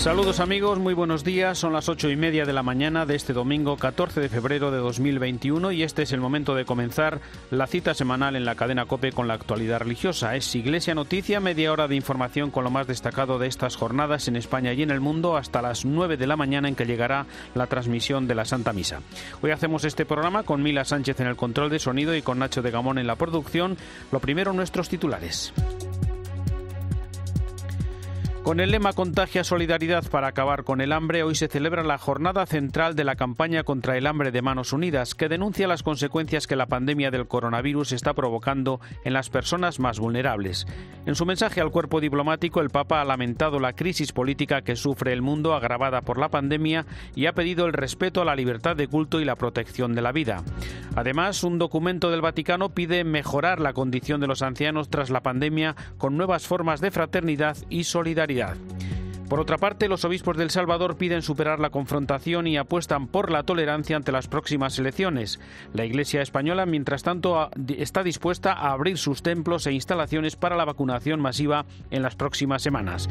Saludos amigos, muy buenos días. Son las ocho y media de la mañana de este domingo 14 de febrero de 2021 y este es el momento de comenzar la cita semanal en la cadena Cope con la actualidad religiosa. Es Iglesia Noticia, media hora de información con lo más destacado de estas jornadas en España y en el mundo hasta las nueve de la mañana en que llegará la transmisión de la Santa Misa. Hoy hacemos este programa con Mila Sánchez en el control de sonido y con Nacho de Gamón en la producción. Lo primero, nuestros titulares. Con el lema Contagia Solidaridad para acabar con el hambre, hoy se celebra la jornada central de la campaña contra el hambre de Manos Unidas, que denuncia las consecuencias que la pandemia del coronavirus está provocando en las personas más vulnerables. En su mensaje al cuerpo diplomático, el Papa ha lamentado la crisis política que sufre el mundo agravada por la pandemia y ha pedido el respeto a la libertad de culto y la protección de la vida. Además, un documento del Vaticano pide mejorar la condición de los ancianos tras la pandemia con nuevas formas de fraternidad y solidaridad. Por otra parte, los obispos del Salvador piden superar la confrontación y apuestan por la tolerancia ante las próximas elecciones. La Iglesia española, mientras tanto, está dispuesta a abrir sus templos e instalaciones para la vacunación masiva en las próximas semanas.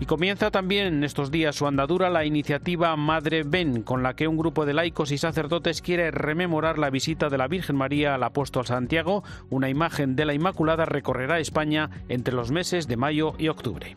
Y comienza también en estos días su andadura la iniciativa Madre Ven, con la que un grupo de laicos y sacerdotes quiere rememorar la visita de la Virgen María al apóstol Santiago. Una imagen de la Inmaculada recorrerá España entre los meses de mayo y octubre.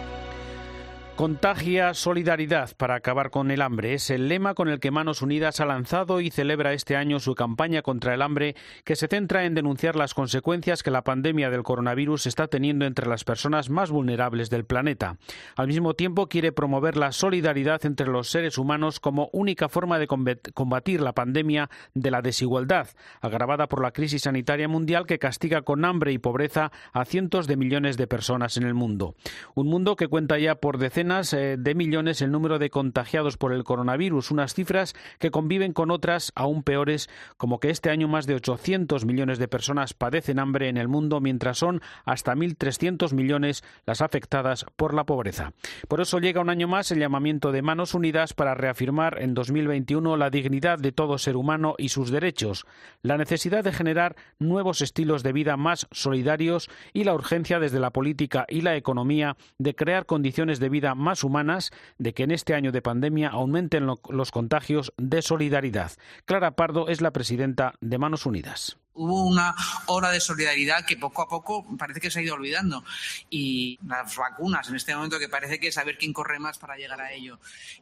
Contagia solidaridad para acabar con el hambre es el lema con el que Manos Unidas ha lanzado y celebra este año su campaña contra el hambre que se centra en denunciar las consecuencias que la pandemia del coronavirus está teniendo entre las personas más vulnerables del planeta. Al mismo tiempo quiere promover la solidaridad entre los seres humanos como única forma de combatir la pandemia de la desigualdad, agravada por la crisis sanitaria mundial que castiga con hambre y pobreza a cientos de millones de personas en el mundo. Un mundo que cuenta ya por decenas eh, de millones el número de contagiados por el coronavirus, unas cifras que conviven con otras aún peores, como que este año más de 800 millones de personas padecen hambre en el mundo, mientras son hasta 1.300 millones las afectadas por la pobreza. Por eso llega un año más el llamamiento de Manos Unidas para reafirmar en 2021 la dignidad de todo ser humano y sus derechos, la necesidad de generar nuevos estilos de vida más solidarios y la urgencia desde la política y la economía de crear condiciones de vida más humanas de que en este año de pandemia aumenten los contagios de solidaridad. Clara Pardo es la presidenta de Manos Unidas hubo una hora de solidaridad que poco a poco parece que se ha ido olvidando. Y las vacunas, en este momento que parece que saber quién corre más para llegar a ello.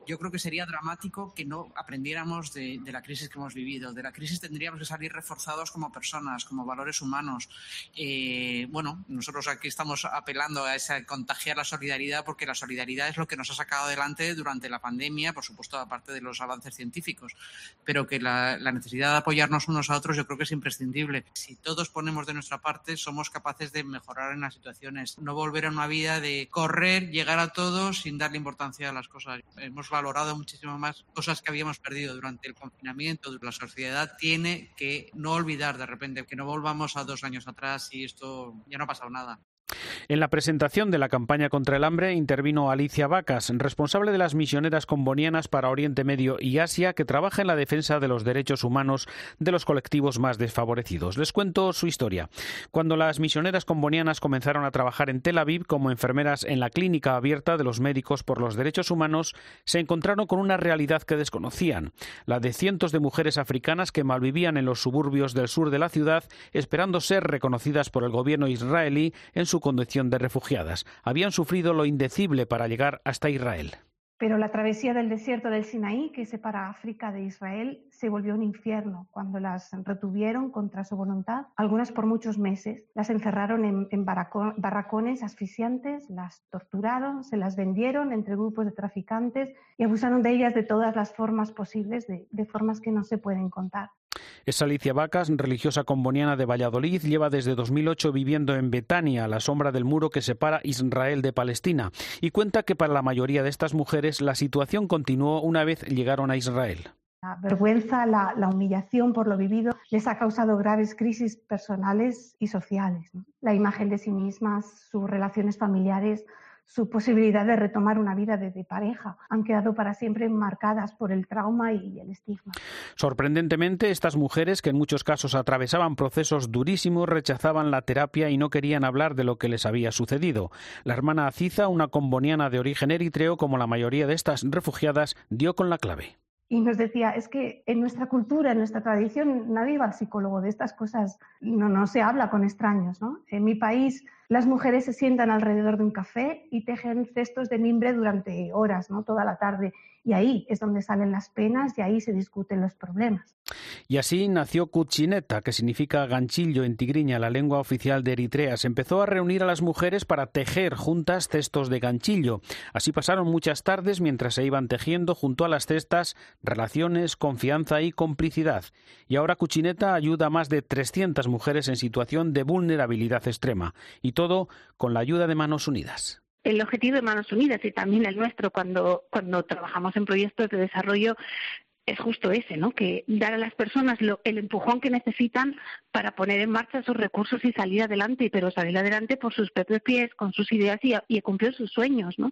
Yo creo que sería dramático que no aprendiéramos de, la crisis que hemos vivido. De la crisis tendríamos que salir reforzados como personas, como valores humanos. Eh, bueno, nosotros aquí estamos apelando a esa contagiar la solidaridad porque la solidaridad es lo que nos ha sacado adelante durante la pandemia, por supuesto, aparte de los avances científicos. Pero que la necesidad de apoyarnos unos a otros yo creo que es imprescindible si todos ponemos de nuestra parte, somos capaces de mejorar en las situaciones. No volver a una vida de correr, llegar a todos sin darle importancia a las cosas. Hemos valorado muchísimo más cosas que habíamos perdido durante el confinamiento. La sociedad tiene que no olvidar de repente, que no volvamos a dos años atrás y esto ya no ha pasado nada. En la presentación de la campaña contra el hambre intervino Alicia Vacas, responsable de las misioneras combonianas para Oriente Medio y Asia, que trabaja en la defensa de los derechos humanos de los colectivos más desfavorecidos. Les cuento su historia. Cuando las misioneras combonianas comenzaron a trabajar en Tel Aviv como enfermeras en la clínica abierta de los médicos por los derechos humanos, se encontraron con una realidad que desconocían, la de cientos de mujeres africanas que malvivían en los suburbios del sur de la ciudad esperando ser reconocidas por el gobierno israelí en su condición de refugiadas. Habían sufrido lo indecible para llegar hasta Israel. Pero la travesía del desierto del Sinaí, que separa África de Israel, se volvió un infierno cuando las retuvieron contra su voluntad, algunas por muchos meses. Las encerraron en, barracones asfixiantes, las torturaron, se las vendieron entre grupos de traficantes y abusaron de ellas de todas las formas posibles, de formas que no se pueden contar. Es Alicia Vacas, religiosa comboniana de Valladolid, lleva desde 2008 viviendo en Betania, a la sombra del muro que separa Israel de Palestina, y cuenta que para la mayoría de estas mujeres la situación continuó una vez llegaron a Israel. La vergüenza, la, humillación por lo vivido les ha causado graves crisis personales y sociales. La imagen de sí mismas, sus relaciones familiares, su posibilidad de retomar una vida de, pareja. Han quedado para siempre marcadas por el trauma y el estigma. Sorprendentemente, estas mujeres, que en muchos casos atravesaban procesos durísimos, rechazaban la terapia y no querían hablar de lo que les había sucedido. La hermana Aziza, una comboniana de origen eritreo, como la mayoría de estas refugiadas, dio con la clave y nos decía, es que en nuestra cultura, en nuestra tradición, nadie va al psicólogo, de estas cosas no, no se habla con extraños. ¿no? En mi país las mujeres se sientan alrededor de un café y tejen cestos de mimbre durante horas, ¿no? toda la tarde. Y ahí es donde salen las penas y ahí se discuten los problemas. Y así nació Cuchineta, que significa ganchillo en tigriña, la lengua oficial de Eritrea. Se empezó a reunir a las mujeres para tejer juntas cestos de ganchillo. Así pasaron muchas tardes mientras se iban tejiendo junto a las cestas relaciones, confianza y complicidad. Y ahora Cuchineta ayuda a más de 300 mujeres en situación de vulnerabilidad extrema. Y todo con la ayuda de Manos Unidas el objetivo de Manos Unidas y también el nuestro cuando, cuando trabajamos en proyectos de desarrollo es justo ese, ¿no? Que dar a las personas el empujón que necesitan para poner en marcha sus recursos y salir adelante, pero salir adelante por sus propios pies, con sus ideas y, y cumplir sus sueños, ¿no?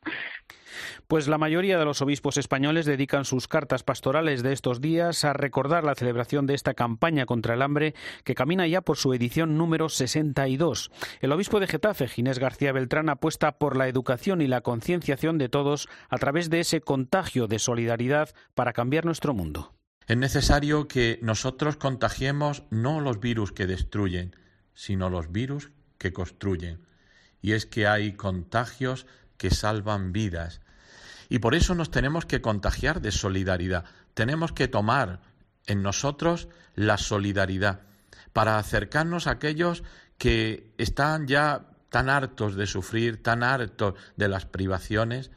Pues la mayoría de los obispos españoles dedican sus cartas pastorales de estos días a recordar la celebración de esta campaña contra el hambre que camina ya por su edición número 62. El obispo de Getafe, Ginés García Beltrán, apuesta por la educación y la concienciación de todos a través de ese contagio de solidaridad para cambiar nuestro mundo. Es necesario que nosotros contagiemos no los virus que destruyen, sino los virus que construyen. Y es que hay contagios que salvan vidas. Y por eso nos tenemos que contagiar de solidaridad. Tenemos que tomar en nosotros la solidaridad para acercarnos a aquellos que están ya tan hartos de sufrir, tan hartos de las privaciones,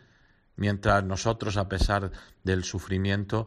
mientras nosotros, a pesar del sufrimiento,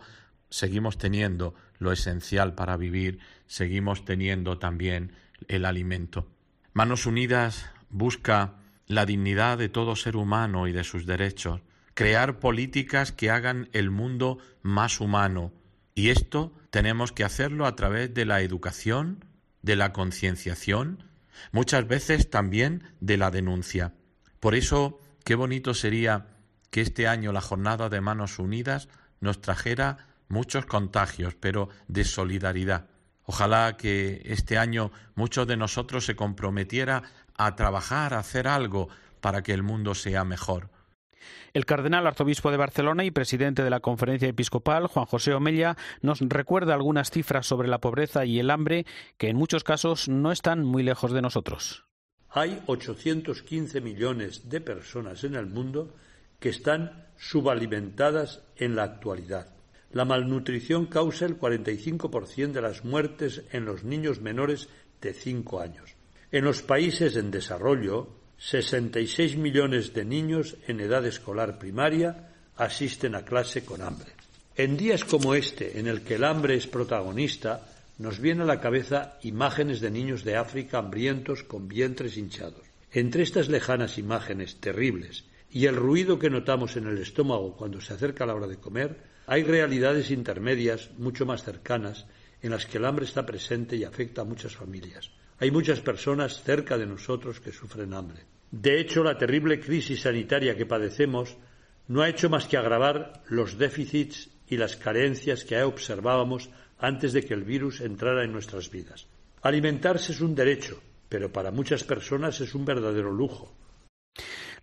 seguimos teniendo lo esencial para vivir, seguimos teniendo también el alimento. Manos Unidas busca la dignidad de todo ser humano y de sus derechos, crear políticas que hagan el mundo más humano. Y esto tenemos que hacerlo a través de la educación, de la concienciación, muchas veces también de la denuncia. Por eso, qué bonito sería que este año la jornada de Manos Unidas nos trajera muchos contagios, pero de solidaridad. Ojalá que este año muchos de nosotros se comprometiera a trabajar, a hacer algo para que el mundo sea mejor. El cardenal arzobispo de Barcelona y presidente de la Conferencia Episcopal, Juan José Omella, nos recuerda algunas cifras sobre la pobreza y el hambre que en muchos casos no están muy lejos de nosotros. Hay 815 millones de personas en el mundo que están subalimentadas en la actualidad. La malnutrición causa el 45% de las muertes en los niños menores de 5 años. En los países en desarrollo, 66 millones de niños en edad escolar primaria asisten a clase con hambre. En días como este, en el que el hambre es protagonista, nos vienen a la cabeza imágenes de niños de África hambrientos con vientres hinchados. Entre estas lejanas imágenes terribles y el ruido que notamos en el estómago cuando se acerca la hora de comer, hay realidades intermedias mucho más cercanas en las que el hambre está presente y afecta a muchas familias. Hay muchas personas cerca de nosotros que sufren hambre. De hecho, la terrible crisis sanitaria que padecemos no ha hecho más que agravar los déficits y las carencias que observábamos antes de que el virus entrara en nuestras vidas. Alimentarse es un derecho, pero para muchas personas es un verdadero lujo.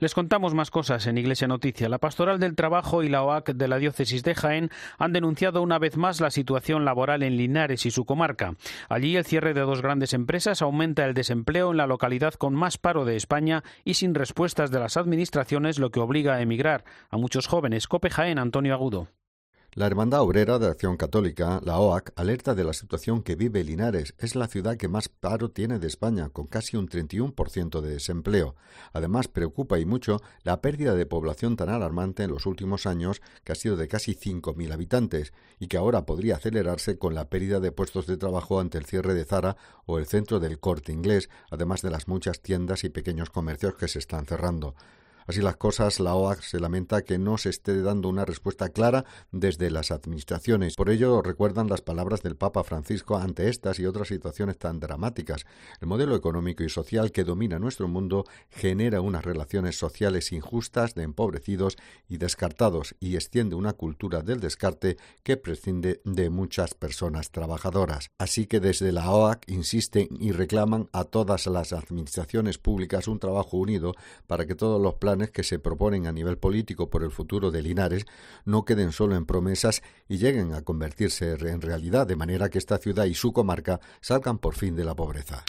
Les contamos más cosas en Iglesia Noticia. La Pastoral del Trabajo y la OAC de la Diócesis de Jaén han denunciado una vez más la situación laboral en Linares y su comarca. Allí el cierre de dos grandes empresas aumenta el desempleo en la localidad con más paro de España y sin respuestas de las administraciones, lo que obliga a emigrar a muchos jóvenes. Cope Jaén, Antonio Agudo. La Hermandad Obrera de Acción Católica, la OAC, alerta de la situación que vive Linares. Es la ciudad que más paro tiene de España, con casi un 31% de desempleo. Además, preocupa y mucho la pérdida de población tan alarmante en los últimos años, que ha sido de casi 5.000 habitantes, y que ahora podría acelerarse con la pérdida de puestos de trabajo ante el cierre de Zara o el centro del corte inglés, además de las muchas tiendas y pequeños comercios que se están cerrando. Así las cosas, la OAC se lamenta que no se esté dando una respuesta clara desde las administraciones. Por ello, recuerdan las palabras del Papa Francisco ante estas y otras situaciones tan dramáticas. El modelo económico y social que domina nuestro mundo genera unas relaciones sociales injustas de empobrecidos y descartados y extiende una cultura del descarte que prescinde de muchas personas trabajadoras. Así que desde la OAC insisten y reclaman a todas las administraciones públicas un trabajo unido para que todos los planes que se proponen a nivel político por el futuro de Linares no queden solo en promesas y lleguen a convertirse en realidad, de manera que esta ciudad y su comarca salgan por fin de la pobreza.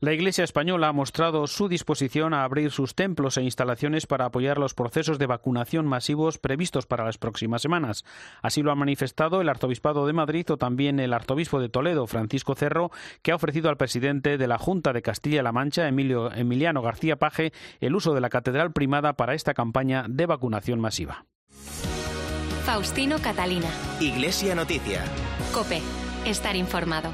La Iglesia española ha mostrado su disposición a abrir sus templos e instalaciones para apoyar los procesos de vacunación masivos previstos para las próximas semanas. Así lo ha manifestado el Arzobispado de Madrid o también el Arzobispo de Toledo, Francisco Cerro, que ha ofrecido al presidente de la Junta de Castilla-La Mancha, Emilio, Emiliano García Paje, el uso de la Catedral Primada para esta campaña de vacunación masiva. Faustino Catalina. Iglesia Noticia. Cope. Estar informado.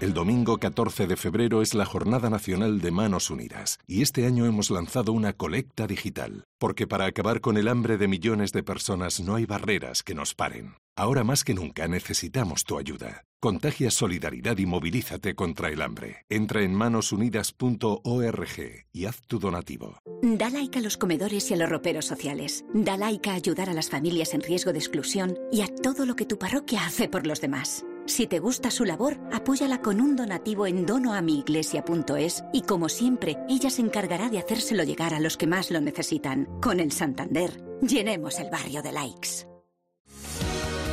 El domingo 14 de febrero es la Jornada Nacional de Manos Unidas y este año hemos lanzado una colecta digital, porque para acabar con el hambre de millones de personas no hay barreras que nos paren. Ahora más que nunca necesitamos tu ayuda. Contagia solidaridad y movilízate contra el hambre. Entra en manosunidas.org y haz tu donativo. Da like a los comedores y a los roperos sociales. Da like a ayudar a las familias en riesgo de exclusión y a todo lo que tu parroquia hace por los demás. Si te gusta su labor, apóyala con un donativo en donoamiiglesia.es y como siempre, ella se encargará de hacérselo llegar a los que más lo necesitan. Con el Santander, llenemos el barrio de likes.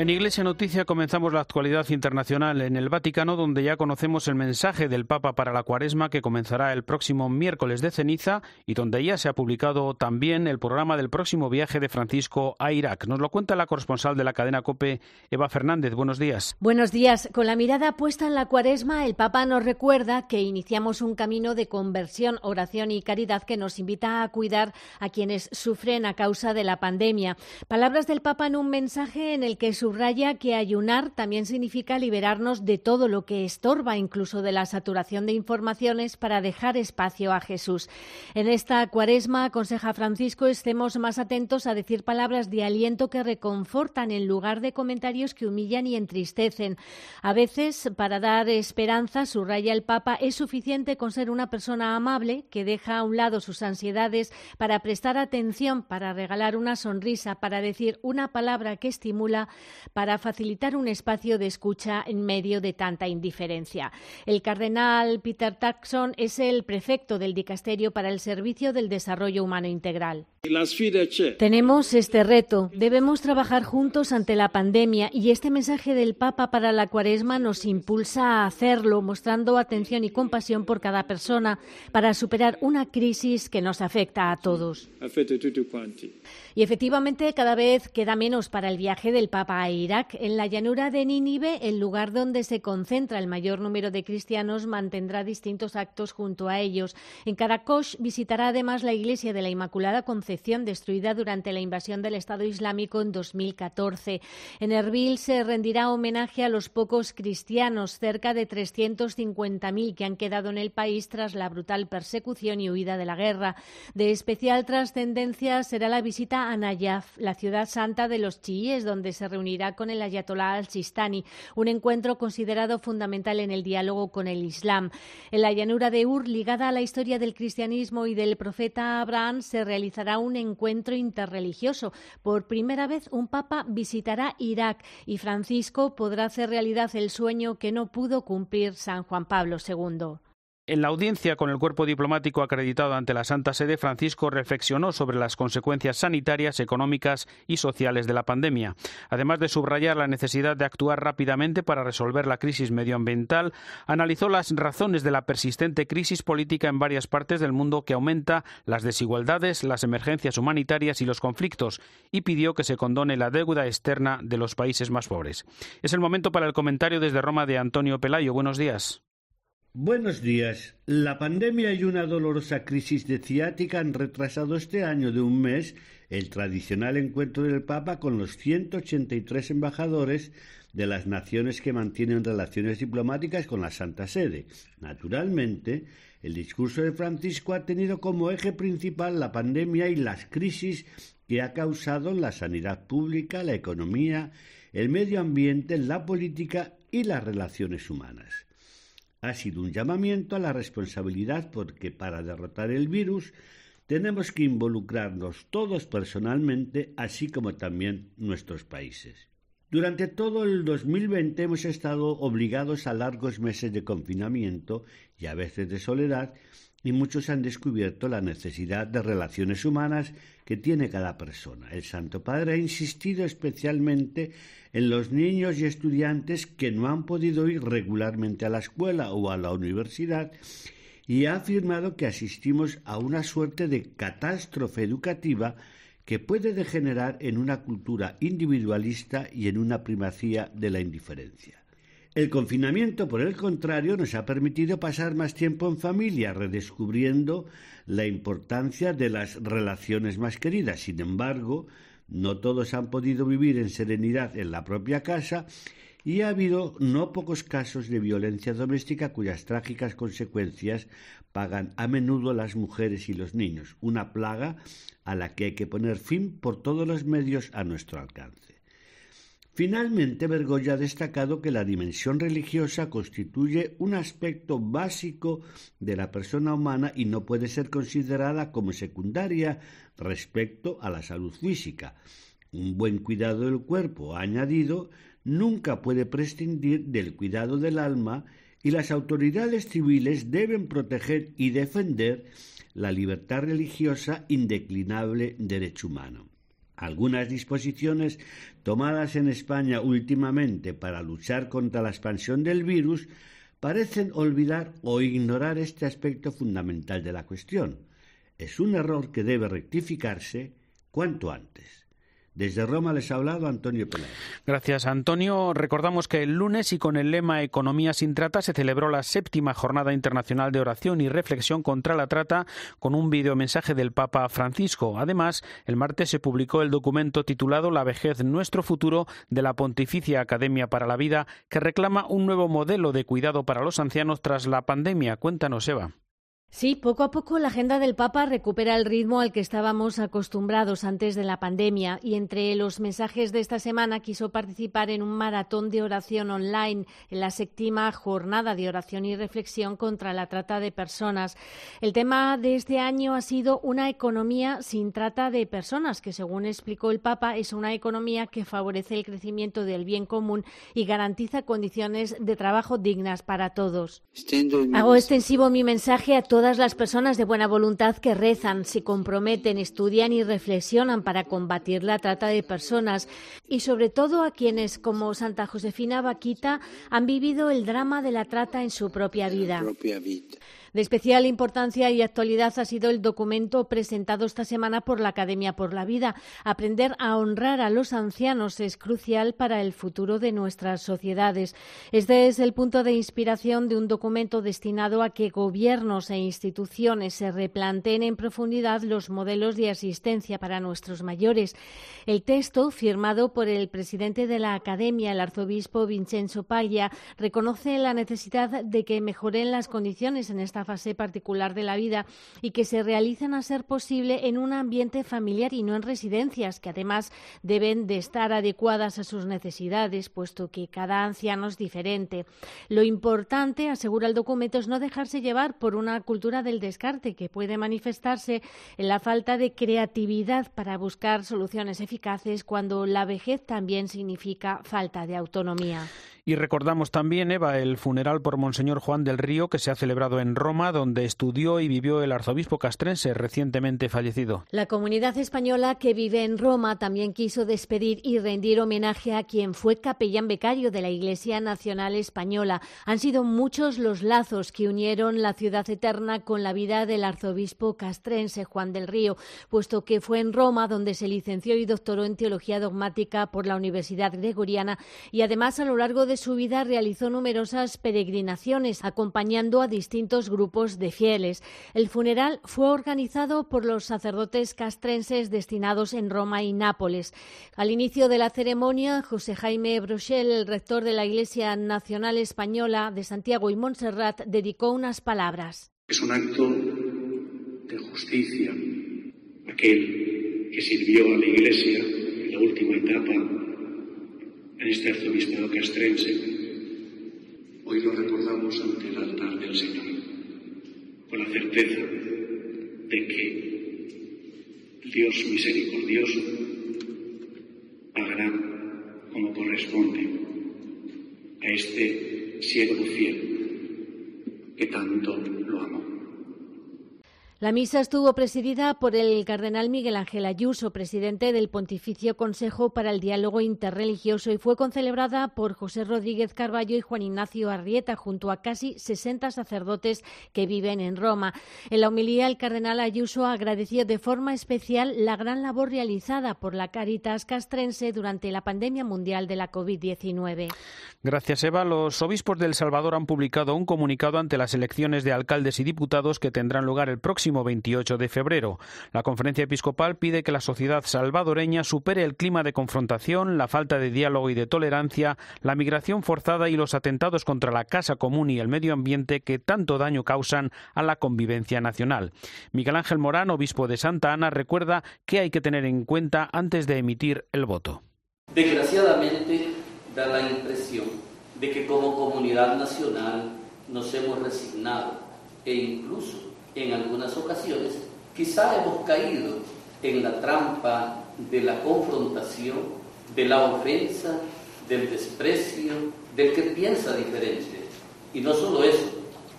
En Iglesia Noticia comenzamos la actualidad internacional en el Vaticano, donde ya conocemos el mensaje del Papa para la Cuaresma que comenzará el próximo miércoles de ceniza y donde ya se ha publicado también el programa del próximo viaje de Francisco a Irak. Nos lo cuenta la corresponsal de la cadena COPE, Eva Fernández. Buenos días. Buenos días. Con la mirada puesta en la Cuaresma, el Papa nos recuerda que iniciamos un camino de conversión, oración y caridad que nos invita a cuidar a quienes sufren a causa de la pandemia. Palabras del Papa en un mensaje en el que subraya que ayunar también significa liberarnos de todo lo que estorba, incluso de la saturación de informaciones, para dejar espacio a Jesús. En esta cuaresma, aconseja Francisco, estemos más atentos a decir palabras de aliento que reconfortan en lugar de comentarios que humillan y entristecen. A veces, para dar esperanza, subraya el Papa, es suficiente con ser una persona amable que deja a un lado sus ansiedades para prestar atención, para regalar una sonrisa, para decir una palabra que estimula para facilitar un espacio de escucha en medio de tanta indiferencia. El cardenal Peter Taxon es el prefecto del Dicasterio para el Servicio del Desarrollo Humano Integral. Tenemos este reto. Debemos trabajar juntos ante la pandemia y este mensaje del Papa para la Cuaresma nos impulsa a hacerlo, mostrando atención y compasión por cada persona para superar una crisis que nos afecta a todos. Y efectivamente cada vez queda menos para el viaje del Papa a Irak. En la llanura de Nínive, el lugar donde se concentra el mayor número de cristianos, mantendrá distintos actos junto a ellos. En Karakosh visitará además la iglesia de la Inmaculada Concepción, destruida durante la invasión del Estado Islámico en 2014. En Erbil se rendirá homenaje a los pocos cristianos, cerca de 350.000 que han quedado en el país tras la brutal persecución y huida de la guerra. De especial trascendencia será la a Nayaf, la ciudad santa de los chiíes, donde se reunirá con el ayatolá al-Sistani, un encuentro considerado fundamental en el diálogo con el Islam. En la llanura de Ur, ligada a la historia del cristianismo y del profeta Abraham, se realizará un encuentro interreligioso. Por primera vez, un papa visitará Irak y Francisco podrá hacer realidad el sueño que no pudo cumplir San Juan Pablo II. En la audiencia con el cuerpo diplomático acreditado ante la Santa Sede, Francisco reflexionó sobre las consecuencias sanitarias, económicas y sociales de la pandemia. Además de subrayar la necesidad de actuar rápidamente para resolver la crisis medioambiental, analizó las razones de la persistente crisis política en varias partes del mundo que aumenta las desigualdades, las emergencias humanitarias y los conflictos y pidió que se condone la deuda externa de los países más pobres. Es el momento para el comentario desde Roma de Antonio Pelayo. Buenos días. Buenos días. La pandemia y una dolorosa crisis de ciática han retrasado este año de un mes el tradicional encuentro del Papa con los 183 embajadores de las naciones que mantienen relaciones diplomáticas con la Santa Sede. Naturalmente, el discurso de Francisco ha tenido como eje principal la pandemia y las crisis que ha causado en la sanidad pública, la economía, el medio ambiente, la política y las relaciones humanas ha sido un llamamiento a la responsabilidad porque para derrotar el virus tenemos que involucrarnos todos personalmente, así como también nuestros países. Durante todo el 2020 hemos estado obligados a largos meses de confinamiento y a veces de soledad y muchos han descubierto la necesidad de relaciones humanas que tiene cada persona. El Santo Padre ha insistido especialmente en los niños y estudiantes que no han podido ir regularmente a la escuela o a la universidad y ha afirmado que asistimos a una suerte de catástrofe educativa que puede degenerar en una cultura individualista y en una primacía de la indiferencia. El confinamiento, por el contrario, nos ha permitido pasar más tiempo en familia, redescubriendo la importancia de las relaciones más queridas. Sin embargo, no todos han podido vivir en serenidad en la propia casa y ha habido no pocos casos de violencia doméstica cuyas trágicas consecuencias pagan a menudo las mujeres y los niños, una plaga a la que hay que poner fin por todos los medios a nuestro alcance. Finalmente, Bergoglio ha destacado que la dimensión religiosa constituye un aspecto básico de la persona humana y no puede ser considerada como secundaria respecto a la salud física. Un buen cuidado del cuerpo, añadido, nunca puede prescindir del cuidado del alma y las autoridades civiles deben proteger y defender la libertad religiosa indeclinable derecho humano. Algunas disposiciones tomadas en España últimamente para luchar contra la expansión del virus parecen olvidar o ignorar este aspecto fundamental de la cuestión. Es un error que debe rectificarse cuanto antes. Desde Roma les ha hablado Antonio Peláez. Gracias, Antonio. Recordamos que el lunes y con el lema Economía sin trata se celebró la séptima Jornada Internacional de Oración y Reflexión contra la Trata con un videomensaje del Papa Francisco. Además, el martes se publicó el documento titulado La vejez, nuestro futuro de la Pontificia Academia para la Vida, que reclama un nuevo modelo de cuidado para los ancianos tras la pandemia. Cuéntanos, Eva. Sí, poco a poco la agenda del Papa recupera el ritmo al que estábamos acostumbrados antes de la pandemia y entre los mensajes de esta semana quiso participar en un maratón de oración online en la séptima jornada de oración y reflexión contra la trata de personas. El tema de este año ha sido una economía sin trata de personas, que según explicó el Papa es una economía que favorece el crecimiento del bien común y garantiza condiciones de trabajo dignas para todos. Hago extensivo mi mensaje a todos todas las personas de buena voluntad que rezan, se comprometen, estudian y reflexionan para combatir la trata de personas y sobre todo a quienes, como Santa Josefina Vaquita, han vivido el drama de la trata en su propia vida. De especial importancia y actualidad ha sido el documento presentado esta semana por la Academia por la Vida. Aprender a honrar a los ancianos es crucial para el futuro de nuestras sociedades. Este es el punto de inspiración de un documento destinado a que gobiernos e instituciones se replanteen en profundidad los modelos de asistencia para nuestros mayores. El texto, firmado por el presidente de la Academia, el arzobispo Vincenzo Paglia, reconoce la necesidad de que mejoren las condiciones en esta fase particular de la vida y que se realicen a ser posible en un ambiente familiar y no en residencias, que además deben de estar adecuadas a sus necesidades, puesto que cada anciano es diferente. Lo importante, asegura el documento, es no dejarse llevar por una cultura del descarte que puede manifestarse en la falta de creatividad para buscar soluciones eficaces cuando la vejez también significa falta de autonomía. Y recordamos también, Eva, el funeral por Monseñor Juan del Río que se ha celebrado en Roma, donde estudió y vivió el arzobispo castrense recientemente fallecido. La comunidad española que vive en Roma también quiso despedir y rendir homenaje a quien fue capellán becario de la Iglesia Nacional Española. Han sido muchos los lazos que unieron la ciudad eterna con la vida del arzobispo castrense Juan del Río, puesto que fue en Roma donde se licenció y doctoró en teología dogmática por la Universidad Gregoriana y además a lo largo de de su vida realizó numerosas peregrinaciones, acompañando a distintos grupos de fieles. El funeral fue organizado por los sacerdotes castrenses destinados en Roma y Nápoles. Al inicio de la ceremonia, José Jaime Brochel, el rector de la Iglesia Nacional Española de Santiago y Montserrat, dedicó unas palabras. Es un acto de justicia, aquel que sirvió a la Iglesia en la última etapa en este arzobispado castrense. Hoy lo recordamos ante el altar del Señor, con la certeza de que Dios misericordioso pagará como corresponde a este siervo fiel que tanto. La misa estuvo presidida por el cardenal Miguel Ángel Ayuso, presidente del Pontificio Consejo para el Diálogo Interreligioso, y fue concelebrada por José Rodríguez Carballo y Juan Ignacio Arrieta, junto a casi 60 sacerdotes que viven en Roma. En la homilía, el cardenal Ayuso agradeció de forma especial la gran labor realizada por la Caritas castrense durante la pandemia mundial de la COVID-19. Gracias, Eva. Los obispos del Salvador han publicado un comunicado ante las elecciones de alcaldes y diputados que tendrán lugar el próximo 28 de febrero. La conferencia episcopal pide que la sociedad salvadoreña supere el clima de confrontación, la falta de diálogo y de tolerancia, la migración forzada y los atentados contra la casa común y el medio ambiente que tanto daño causan a la convivencia nacional. Miguel Ángel Morán, obispo de Santa Ana, recuerda que hay que tener en cuenta antes de emitir el voto. Desgraciadamente da la impresión de que como comunidad nacional nos hemos resignado e incluso en algunas ocasiones, quizá hemos caído en la trampa de la confrontación, de la ofensa, del desprecio, del que piensa diferente. Y no solo eso,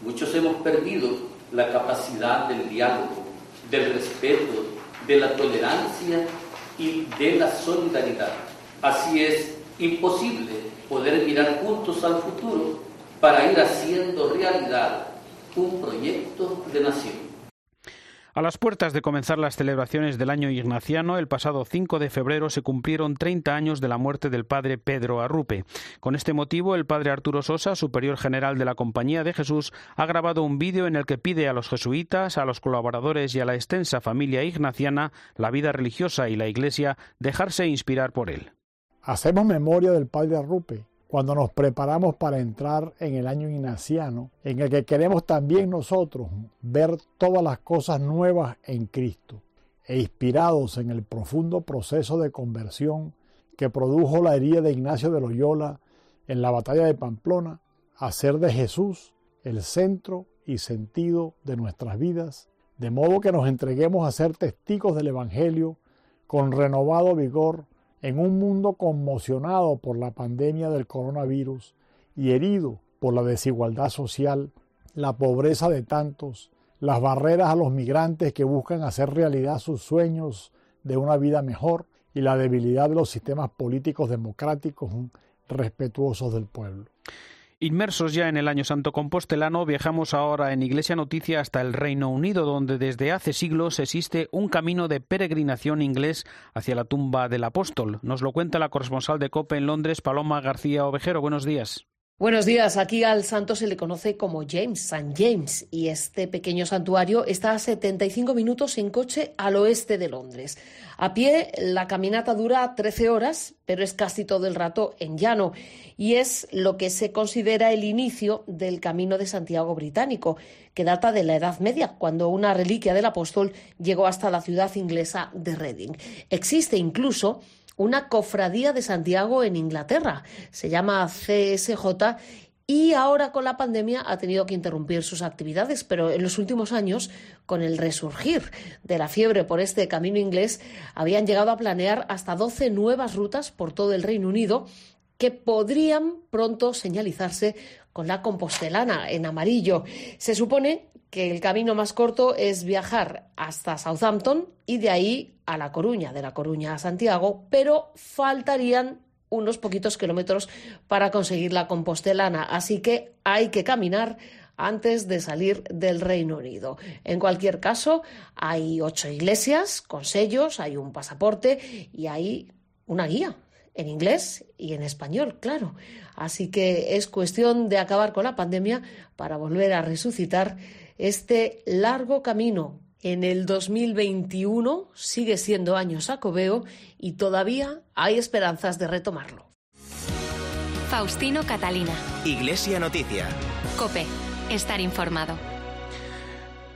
muchos hemos perdido la capacidad del diálogo, del respeto, de la tolerancia y de la solidaridad. Así es imposible poder mirar juntos al futuro para ir haciendo realidad un proyecto de nación. A las puertas de comenzar las celebraciones del año ignaciano, el pasado 5 de febrero se cumplieron 30 años de la muerte del padre Pedro Arrupe. Con este motivo, el padre Arturo Sosa, superior general de la Compañía de Jesús, ha grabado un vídeo en el que pide a los jesuitas, a los colaboradores y a la extensa familia ignaciana, la vida religiosa y la Iglesia, dejarse inspirar por él. Hacemos memoria del padre Arrupe, cuando nos preparamos para entrar en el año ignaciano, en el que queremos también nosotros ver todas las cosas nuevas en Cristo, e inspirados en el profundo proceso de conversión que produjo la herida de Ignacio de Loyola en la batalla de Pamplona, hacer de Jesús el centro y sentido de nuestras vidas, de modo que nos entreguemos a ser testigos del Evangelio con renovado vigor en un mundo conmocionado por la pandemia del coronavirus y herido por la desigualdad social, la pobreza de tantos, las barreras a los migrantes que buscan hacer realidad sus sueños de una vida mejor y la debilidad de los sistemas políticos democráticos respetuosos del pueblo. Inmersos ya en el Año Santo Compostelano, viajamos ahora en Iglesia Noticia hasta el Reino Unido, donde desde hace siglos existe un camino de peregrinación inglés hacia la tumba del apóstol. Nos lo cuenta la corresponsal de COPE en Londres, Paloma García Ovejero. Buenos días. Buenos días. Aquí al santo se le conoce como James, San James, y este pequeño santuario está a 75 minutos en coche al oeste de Londres. A pie, la caminata dura 13 horas, pero es casi todo el rato en llano, y es lo que se considera el inicio del Camino de Santiago británico, que data de la Edad Media, cuando una reliquia del apóstol llegó hasta la ciudad inglesa de Reading. Existe incluso una cofradía de Santiago en Inglaterra. Se llama CSJ y ahora con la pandemia ha tenido que interrumpir sus actividades, pero en los últimos años, con el resurgir de la fiebre por este camino inglés, habían llegado a planear hasta 12 nuevas rutas por todo el Reino Unido que podrían pronto señalizarse con la compostelana en amarillo. Se supone que el camino más corto es viajar hasta Southampton y de ahí a La Coruña, de La Coruña a Santiago, pero faltarían unos poquitos kilómetros para conseguir la compostelana, así que hay que caminar antes de salir del Reino Unido. En cualquier caso, hay ocho iglesias con sellos, hay un pasaporte y hay una guía en inglés y en español, claro. Así que es cuestión de acabar con la pandemia para volver a resucitar este largo camino. En el 2021 sigue siendo año sacobeo y todavía hay esperanzas de retomarlo. Faustino Catalina. Iglesia Noticia. Cope. Estar informado.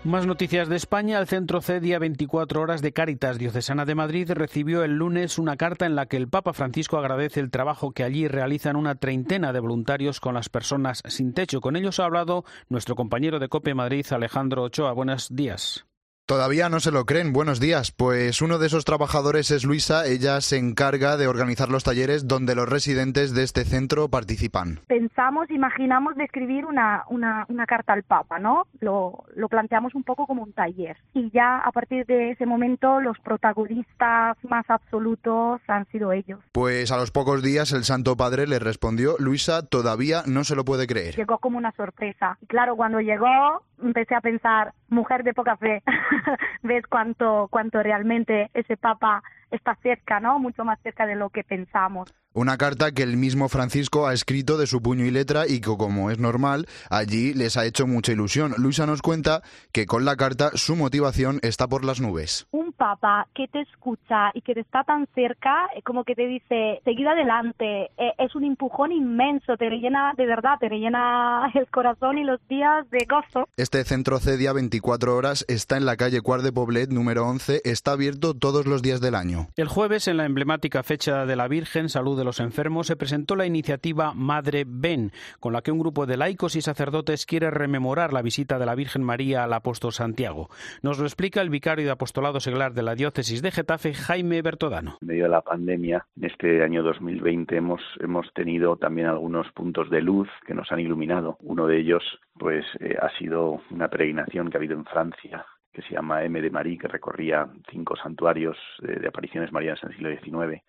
Más noticias de España. El Centro CEDIA 24 Horas de Cáritas Diocesana de Madrid recibió el lunes una carta en la que el Papa Francisco agradece el trabajo que allí realizan una treintena de voluntarios con las personas sin techo. Con ellos ha hablado nuestro compañero de COPE Madrid, Alejandro Ochoa. Buenos días. Todavía no se lo creen. Buenos días. Pues uno de esos trabajadores es Luisa. Ella se encarga de organizar los talleres donde los residentes de este centro participan. Pensamos, imaginamos de escribir una, una, una carta al Papa, ¿no? Lo, lo, planteamos un poco como un taller. Y ya a partir de ese momento los protagonistas más absolutos han sido ellos. Pues a los pocos días el Santo Padre le respondió, Luisa todavía no se lo puede creer. Llegó como una sorpresa. Y claro, cuando llegó empecé a pensar, mujer de poca fe, ves cuánto, cuánto realmente ese Papa está cerca, ¿no? Mucho más cerca de lo que pensamos. Una carta que el mismo Francisco ha escrito de su puño y letra y que, como es normal, allí les ha hecho mucha ilusión. Luisa nos cuenta que con la carta su motivación está por las nubes. Un papa que te escucha y que te está tan cerca, eh, como que te dice, seguid adelante, eh, es un empujón inmenso, te rellena, de verdad, te rellena el corazón y los días de gozo. Este centro CEDIA 24 horas está en la calle Cuart de Poblet número 11, está abierto todos los días del año. El jueves, en la emblemática fecha de la Virgen, Salud de los Enfermos, se presentó la iniciativa Madre Ven, con la que un grupo de laicos y sacerdotes quiere rememorar la visita de la Virgen María al apóstol Santiago. Nos lo explica el vicario de apostolado seglar de la diócesis de Getafe, Jaime Bertodano. En medio de la pandemia, en este año 2020 hemos, hemos tenido también algunos puntos de luz que nos han iluminado. Uno de ellos pues eh, ha sido una peregrinación que ha habido en Francia que se llama M de Marie, que recorría cinco santuarios de, apariciones marianas en el siglo XIX.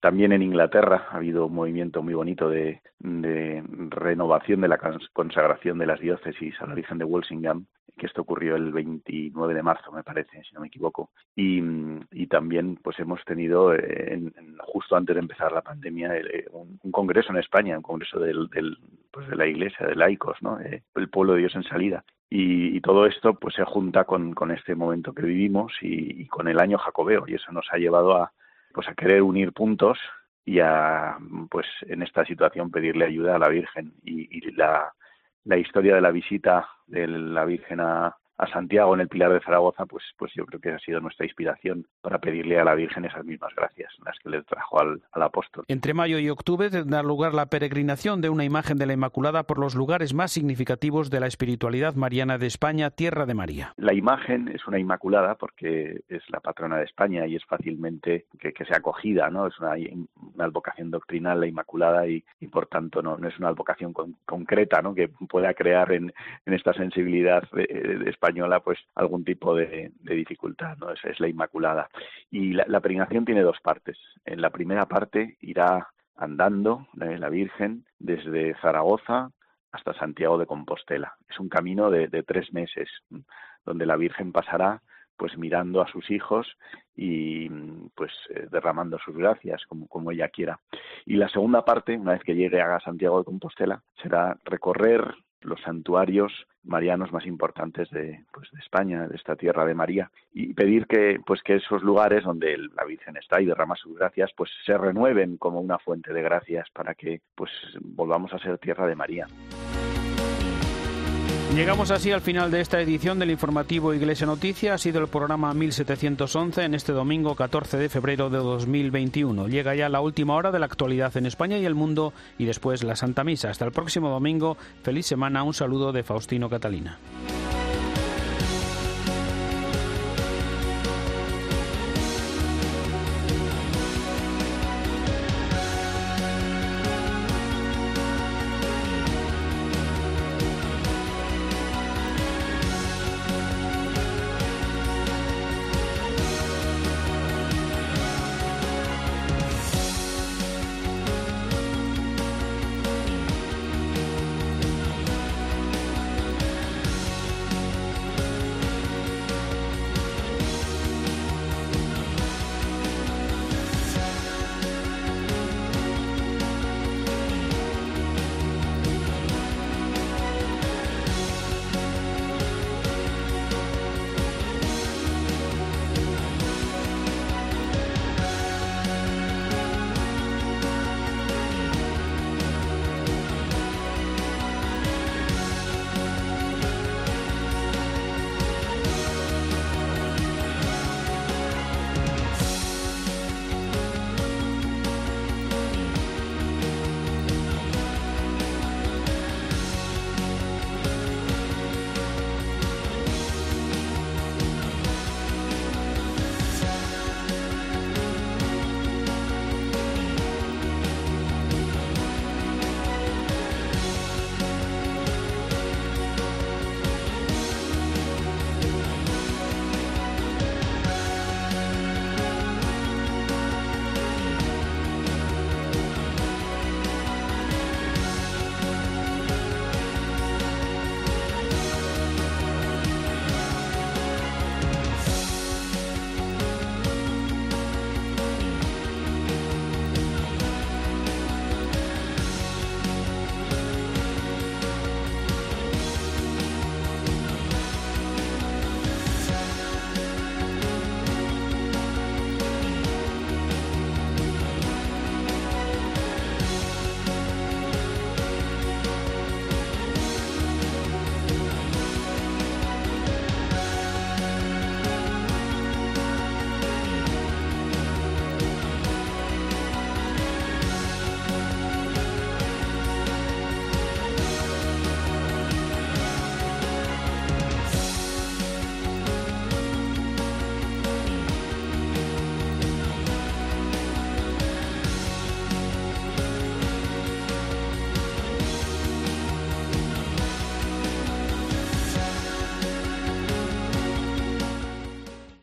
También en Inglaterra ha habido un movimiento muy bonito de, renovación de la consagración de las diócesis a la Virgen de Walsingham, que esto ocurrió el 29 de marzo, me parece, si no me equivoco. Y, también pues hemos tenido, eh, justo antes de empezar la pandemia, eh, un, congreso en España, un congreso del, pues de la Iglesia, de laicos, ¿no? Eh, el pueblo de Dios en salida. Y, todo esto pues se junta con, con este momento que vivimos y, con el año jacobeo y eso nos ha llevado a pues a querer unir puntos y a pues en esta situación pedirle ayuda a la Virgen. Y, y la, la historia de la visita de la Virgen a, a Santiago en el Pilar de Zaragoza, pues, pues yo creo que ha sido nuestra inspiración para pedirle a la Virgen esas mismas gracias, las que le trajo al, apóstol. Entre mayo y octubre tendrá lugar la peregrinación de una imagen de la Inmaculada por los lugares más significativos de la espiritualidad mariana de España, Tierra de María. La imagen es una Inmaculada porque es la patrona de España y es fácilmente que, que sea acogida, ¿no? Es una, una advocación doctrinal la Inmaculada y, por tanto no, no es una advocación concreta, ¿no? Que pueda crear en, en esta sensibilidad de España española pues algún tipo de, dificultad, ¿no? Esa es la Inmaculada. Y la, la, peregrinación tiene dos partes. En la primera parte irá andando la Virgen desde Zaragoza hasta Santiago de Compostela. Es un camino de, tres meses donde la Virgen pasará pues mirando a sus hijos y pues eh, derramando sus gracias como, como ella quiera. Y la segunda parte, una vez que llegue a Santiago de Compostela, será recorrer los santuarios marianos más importantes de, pues, de España, de esta tierra de María, y pedir que, pues, que esos lugares donde la Virgen está y derrama sus gracias, pues se renueven como una fuente de gracias para que pues volvamos a ser tierra de María. Llegamos así al final de esta edición del informativo Iglesia Noticia. Ha sido el programa 1711 en este domingo 14 de febrero de 2021. Llega ya la última hora de la actualidad en España y el mundo y después la Santa Misa. Hasta el próximo domingo. Feliz semana. Un saludo de Faustino Catalina.